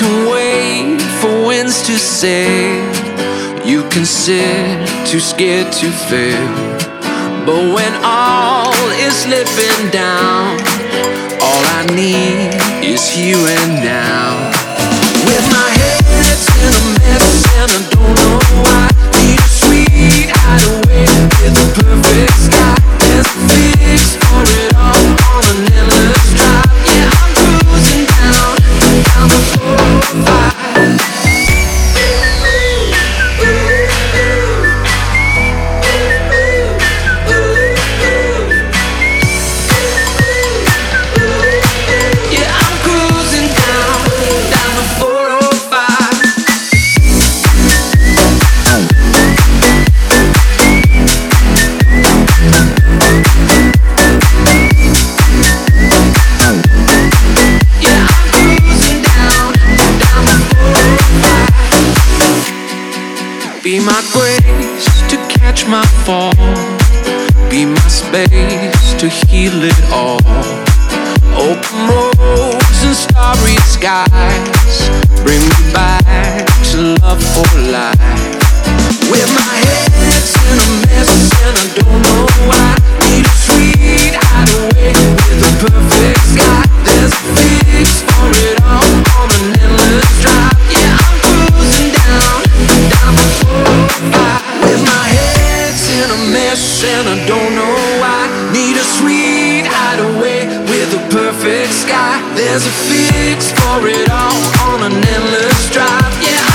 can wait for winds to sail. You can sit too scared to fail. But when all is slipping down, all I need is you and now. With my Be my grace to catch my fall. Be my space to heal it all. Open roads and starry skies. There's a fix for it all on an endless drive. Yeah.